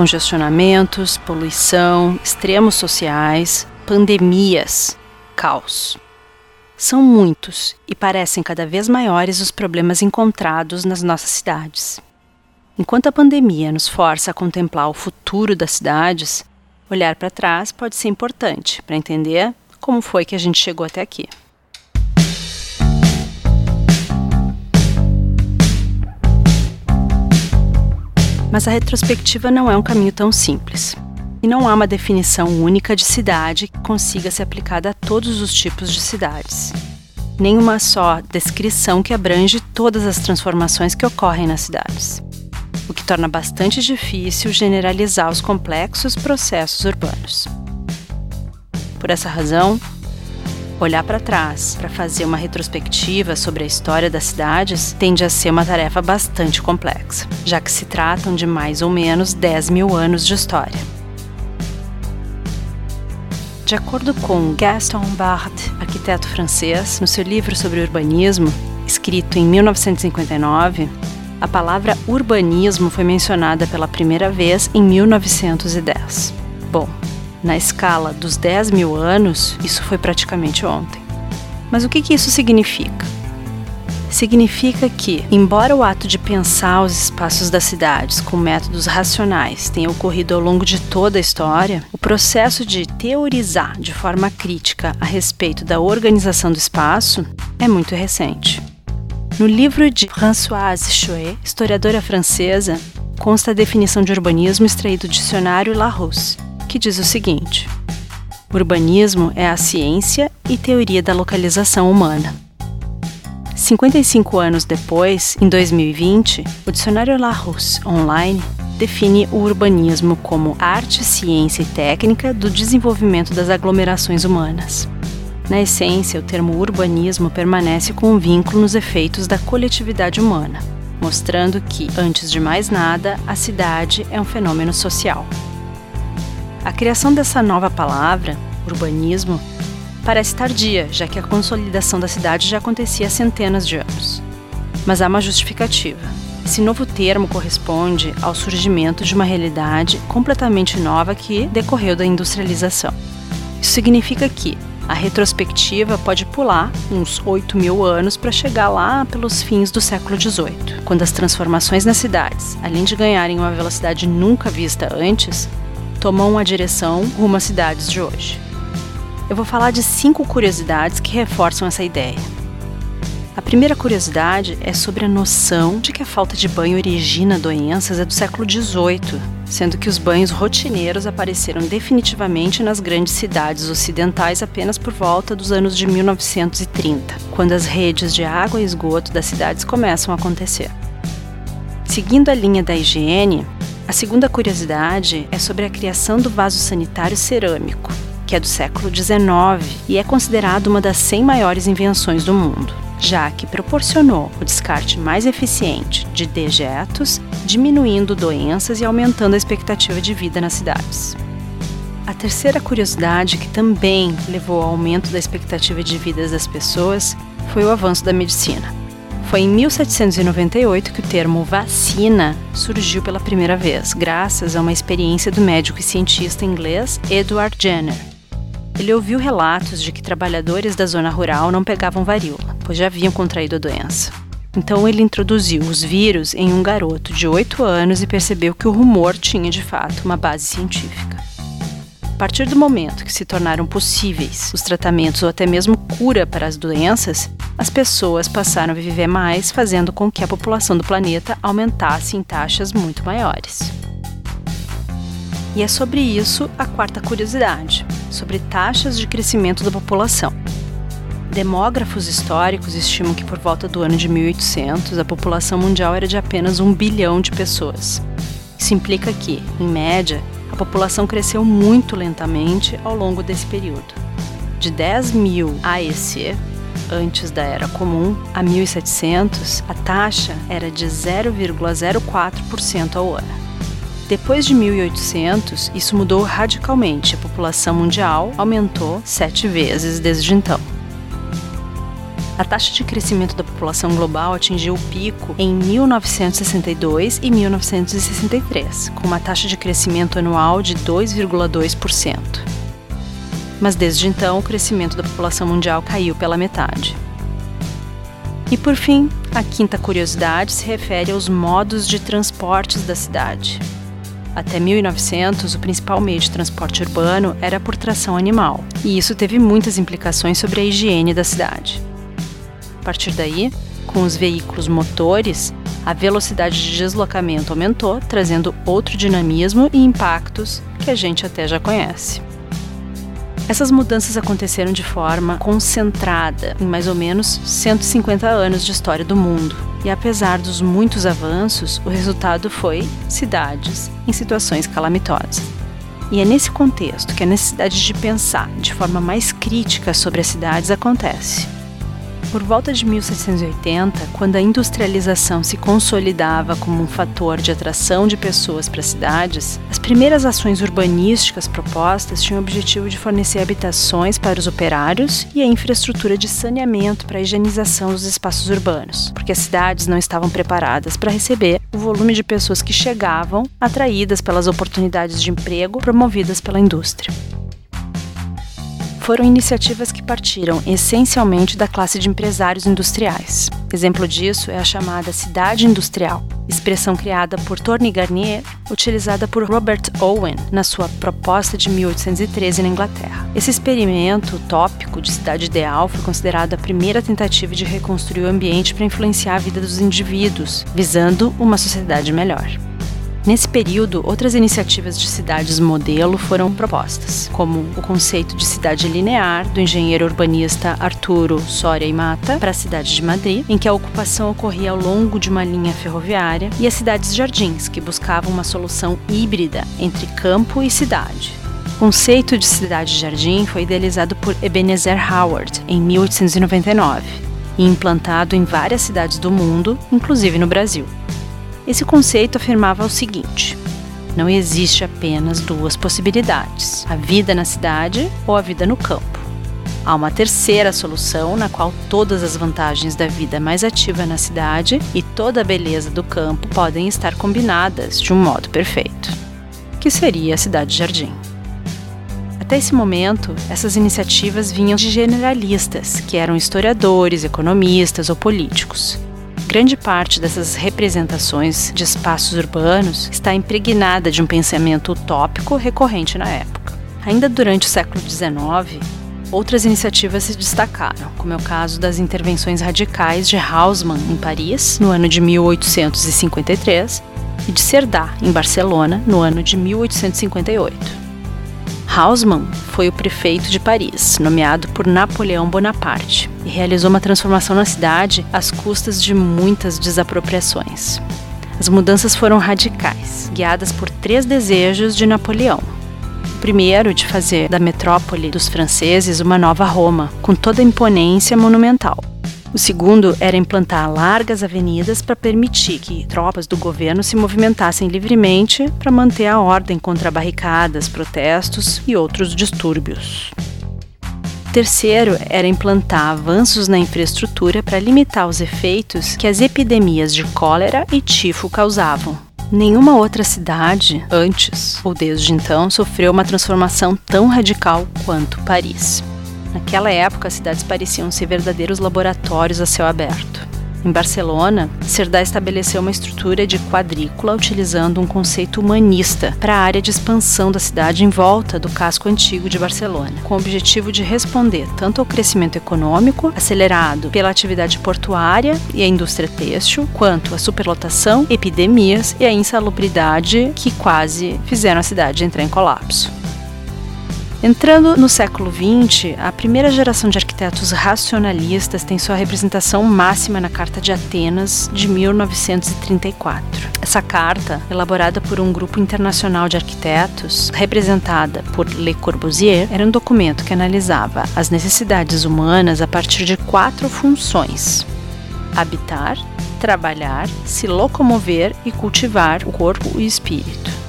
congestionamentos, poluição, extremos sociais, pandemias, caos. São muitos e parecem cada vez maiores os problemas encontrados nas nossas cidades. Enquanto a pandemia nos força a contemplar o futuro das cidades, olhar para trás pode ser importante para entender como foi que a gente chegou até aqui. Mas a retrospectiva não é um caminho tão simples. E não há uma definição única de cidade que consiga ser aplicada a todos os tipos de cidades. Nem uma só descrição que abrange todas as transformações que ocorrem nas cidades. O que torna bastante difícil generalizar os complexos processos urbanos. Por essa razão, olhar para trás para fazer uma retrospectiva sobre a história das cidades tende a ser uma tarefa bastante complexa, já que se tratam de mais ou menos 10 mil anos de história. De acordo com Gaston Bard, arquiteto francês, no seu livro sobre urbanismo, escrito em 1959, a palavra urbanismo foi mencionada pela primeira vez em 1910. Bom, na escala dos 10 mil anos, isso foi praticamente ontem. Mas o que, que isso significa? Significa que, embora o ato de pensar os espaços das cidades com métodos racionais tenha ocorrido ao longo de toda a história, o processo de teorizar de forma crítica a respeito da organização do espaço é muito recente. No livro de Françoise Chouet, historiadora francesa, consta a definição de urbanismo extraído do dicionário Larousse, que diz o seguinte: Urbanismo é a ciência e teoria da localização humana. 55 anos depois, em 2020, o dicionário Larousse Online define o urbanismo como arte, ciência e técnica do desenvolvimento das aglomerações humanas. Na essência, o termo urbanismo permanece com um vínculo nos efeitos da coletividade humana, mostrando que, antes de mais nada, a cidade é um fenômeno social. A criação dessa nova palavra, urbanismo, parece tardia, já que a consolidação da cidade já acontecia há centenas de anos. Mas há uma justificativa. Esse novo termo corresponde ao surgimento de uma realidade completamente nova que decorreu da industrialização. Isso significa que a retrospectiva pode pular uns 8 mil anos para chegar lá pelos fins do século XVIII, quando as transformações nas cidades, além de ganharem uma velocidade nunca vista antes, tomam a direção rumo às cidades de hoje. Eu vou falar de cinco curiosidades que reforçam essa ideia. A primeira curiosidade é sobre a noção de que a falta de banho origina doenças é do século XVIII, sendo que os banhos rotineiros apareceram definitivamente nas grandes cidades ocidentais apenas por volta dos anos de 1930, quando as redes de água e esgoto das cidades começam a acontecer. Seguindo a linha da higiene, a segunda curiosidade é sobre a criação do vaso sanitário cerâmico, que é do século XIX e é considerado uma das 100 maiores invenções do mundo, já que proporcionou o descarte mais eficiente de dejetos, diminuindo doenças e aumentando a expectativa de vida nas cidades. A terceira curiosidade, que também levou ao aumento da expectativa de vida das pessoas, foi o avanço da medicina. Foi em 1798 que o termo vacina surgiu pela primeira vez, graças a uma experiência do médico e cientista inglês Edward Jenner. Ele ouviu relatos de que trabalhadores da zona rural não pegavam varíola, pois já haviam contraído a doença. Então ele introduziu os vírus em um garoto de 8 anos e percebeu que o rumor tinha de fato uma base científica partir do momento que se tornaram possíveis os tratamentos ou até mesmo cura para as doenças, as pessoas passaram a viver mais, fazendo com que a população do planeta aumentasse em taxas muito maiores. E é sobre isso a quarta curiosidade, sobre taxas de crescimento da população. Demógrafos históricos estimam que por volta do ano de 1800 a população mundial era de apenas um bilhão de pessoas. Isso implica que, em média, a população cresceu muito lentamente ao longo desse período. De 10 mil AEC, antes da Era Comum, a 1700, a taxa era de 0,04% ao ano. Depois de 1800, isso mudou radicalmente. A população mundial aumentou sete vezes desde então. A taxa de crescimento da população global atingiu o pico em 1962 e 1963, com uma taxa de crescimento anual de 2,2%. Mas desde então, o crescimento da população mundial caiu pela metade. E por fim, a quinta curiosidade se refere aos modos de transportes da cidade. Até 1900, o principal meio de transporte urbano era por tração animal, e isso teve muitas implicações sobre a higiene da cidade. A partir daí, com os veículos motores, a velocidade de deslocamento aumentou, trazendo outro dinamismo e impactos que a gente até já conhece. Essas mudanças aconteceram de forma concentrada em mais ou menos 150 anos de história do mundo. E apesar dos muitos avanços, o resultado foi cidades em situações calamitosas. E é nesse contexto que a necessidade de pensar de forma mais crítica sobre as cidades acontece. Por volta de 1780, quando a industrialização se consolidava como um fator de atração de pessoas para cidades, as primeiras ações urbanísticas propostas tinham o objetivo de fornecer habitações para os operários e a infraestrutura de saneamento para a higienização dos espaços urbanos, porque as cidades não estavam preparadas para receber o volume de pessoas que chegavam, atraídas pelas oportunidades de emprego promovidas pela indústria foram iniciativas que partiram essencialmente da classe de empresários industriais. Exemplo disso é a chamada cidade industrial, expressão criada por Tony Garnier, utilizada por Robert Owen na sua proposta de 1813 na Inglaterra. Esse experimento utópico de cidade ideal foi considerado a primeira tentativa de reconstruir o ambiente para influenciar a vida dos indivíduos, visando uma sociedade melhor. Nesse período, outras iniciativas de cidades modelo foram propostas, como o conceito de cidade linear do engenheiro urbanista Arturo Soria e Mata para a cidade de Madrid, em que a ocupação ocorria ao longo de uma linha ferroviária, e as cidades jardins, que buscavam uma solução híbrida entre campo e cidade. O conceito de cidade-jardim foi idealizado por Ebenezer Howard em 1899 e implantado em várias cidades do mundo, inclusive no Brasil. Esse conceito afirmava o seguinte: não existe apenas duas possibilidades, a vida na cidade ou a vida no campo. Há uma terceira solução na qual todas as vantagens da vida mais ativa na cidade e toda a beleza do campo podem estar combinadas de um modo perfeito, que seria a cidade-jardim. Até esse momento, essas iniciativas vinham de generalistas, que eram historiadores, economistas ou políticos. Grande parte dessas representações de espaços urbanos está impregnada de um pensamento utópico recorrente na época. Ainda durante o século XIX, outras iniciativas se destacaram, como é o caso das intervenções radicais de Haussmann em Paris, no ano de 1853, e de Cerdà, em Barcelona, no ano de 1858. Haussmann foi o prefeito de Paris, nomeado por Napoleão Bonaparte, e realizou uma transformação na cidade às custas de muitas desapropriações. As mudanças foram radicais, guiadas por três desejos de Napoleão. O primeiro, de fazer da metrópole dos franceses uma nova Roma, com toda a imponência monumental. O segundo era implantar largas avenidas para permitir que tropas do governo se movimentassem livremente para manter a ordem contra barricadas, protestos e outros distúrbios. O terceiro era implantar avanços na infraestrutura para limitar os efeitos que as epidemias de cólera e tifo causavam. Nenhuma outra cidade, antes ou desde então, sofreu uma transformação tão radical quanto Paris. Naquela época, as cidades pareciam ser verdadeiros laboratórios a céu aberto. Em Barcelona, Cerdá estabeleceu uma estrutura de quadrícula utilizando um conceito humanista para a área de expansão da cidade em volta do casco antigo de Barcelona, com o objetivo de responder tanto ao crescimento econômico, acelerado pela atividade portuária e a indústria têxtil, quanto à superlotação, epidemias e a insalubridade que quase fizeram a cidade entrar em colapso. Entrando no século XX, a primeira geração de arquitetos racionalistas tem sua representação máxima na Carta de Atenas de 1934. Essa carta, elaborada por um grupo internacional de arquitetos, representada por Le Corbusier, era um documento que analisava as necessidades humanas a partir de quatro funções: habitar, trabalhar, se locomover e cultivar o corpo e espírito.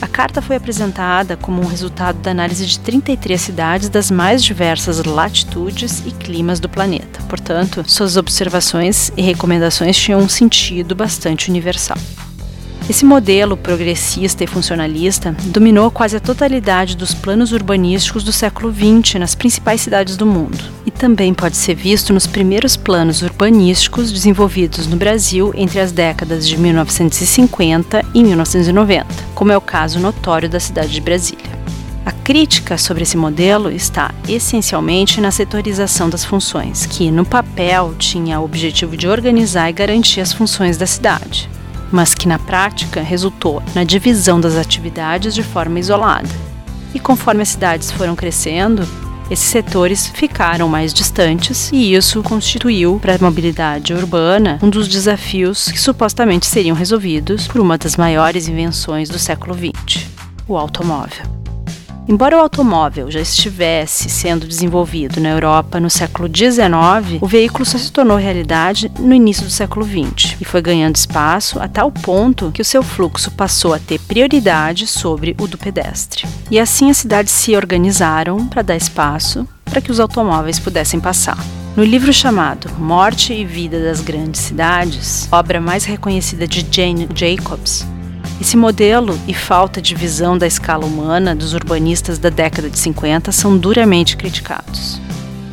A carta foi apresentada como um resultado da análise de 33 cidades das mais diversas latitudes e climas do planeta. Portanto, suas observações e recomendações tinham um sentido bastante universal. Esse modelo progressista e funcionalista dominou quase a totalidade dos planos urbanísticos do século XX nas principais cidades do mundo e também pode ser visto nos primeiros planos urbanísticos desenvolvidos no Brasil entre as décadas de 1950 e 1990, como é o caso notório da cidade de Brasília. A crítica sobre esse modelo está essencialmente na setorização das funções, que, no papel, tinha o objetivo de organizar e garantir as funções da cidade mas que na prática resultou na divisão das atividades de forma isolada. E conforme as cidades foram crescendo, esses setores ficaram mais distantes e isso constituiu para a mobilidade urbana um dos desafios que supostamente seriam resolvidos por uma das maiores invenções do século XX, o automóvel. Embora o automóvel já estivesse sendo desenvolvido na Europa no século XIX, o veículo só se tornou realidade no início do século XX e foi ganhando espaço a tal ponto que o seu fluxo passou a ter prioridade sobre o do pedestre. E assim as cidades se organizaram para dar espaço para que os automóveis pudessem passar. No livro chamado Morte e Vida das Grandes Cidades, obra mais reconhecida de Jane Jacobs, esse modelo e falta de visão da escala humana dos urbanistas da década de 50 são duramente criticados.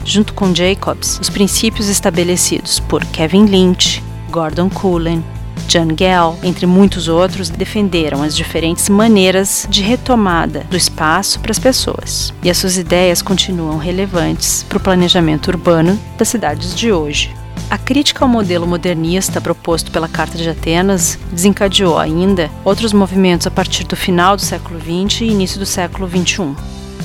Junto com Jacobs, os princípios estabelecidos por Kevin Lynch, Gordon Cullen, John Gell, entre muitos outros, defenderam as diferentes maneiras de retomada do espaço para as pessoas. E as suas ideias continuam relevantes para o planejamento urbano das cidades de hoje. A crítica ao modelo modernista proposto pela Carta de Atenas desencadeou ainda outros movimentos a partir do final do século XX e início do século XXI.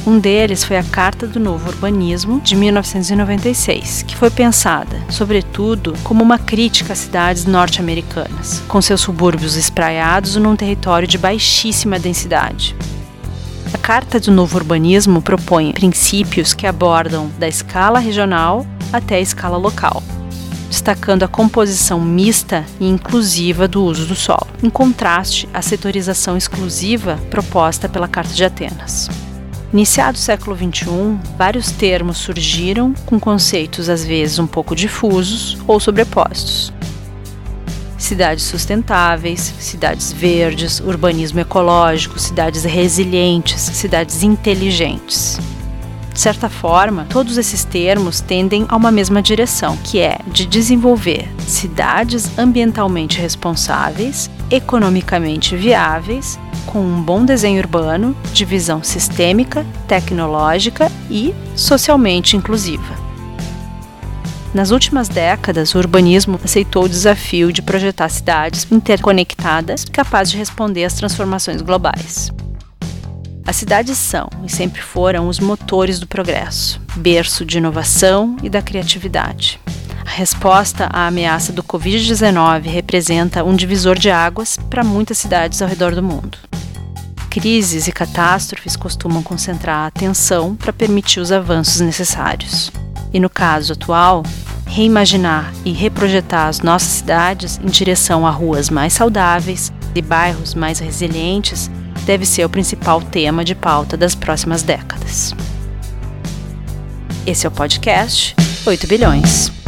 Um deles foi a Carta do Novo Urbanismo, de 1996, que foi pensada, sobretudo, como uma crítica às cidades norte-americanas, com seus subúrbios espraiados num território de baixíssima densidade. A Carta do Novo Urbanismo propõe princípios que abordam da escala regional até a escala local, destacando a composição mista e inclusiva do uso do solo, em contraste à setorização exclusiva proposta pela Carta de Atenas. Iniciado o século XXI, vários termos surgiram com conceitos às vezes um pouco difusos ou sobrepostos. Cidades sustentáveis, cidades verdes, urbanismo ecológico, cidades resilientes, cidades inteligentes. De certa forma, todos esses termos tendem a uma mesma direção, que é de desenvolver cidades ambientalmente responsáveis, economicamente viáveis, com um bom desenho urbano, de visão sistêmica, tecnológica e socialmente inclusiva. Nas últimas décadas, o urbanismo aceitou o desafio de projetar cidades interconectadas capazes de responder às transformações globais. As cidades são e sempre foram os motores do progresso, berço de inovação e da criatividade. A resposta à ameaça do Covid-19 representa um divisor de águas para muitas cidades ao redor do mundo. Crises e catástrofes costumam concentrar a atenção para permitir os avanços necessários. E no caso atual, reimaginar e reprojetar as nossas cidades em direção a ruas mais saudáveis e bairros mais resilientes deve ser o principal tema de pauta das próximas décadas. Esse é o podcast 8 bilhões.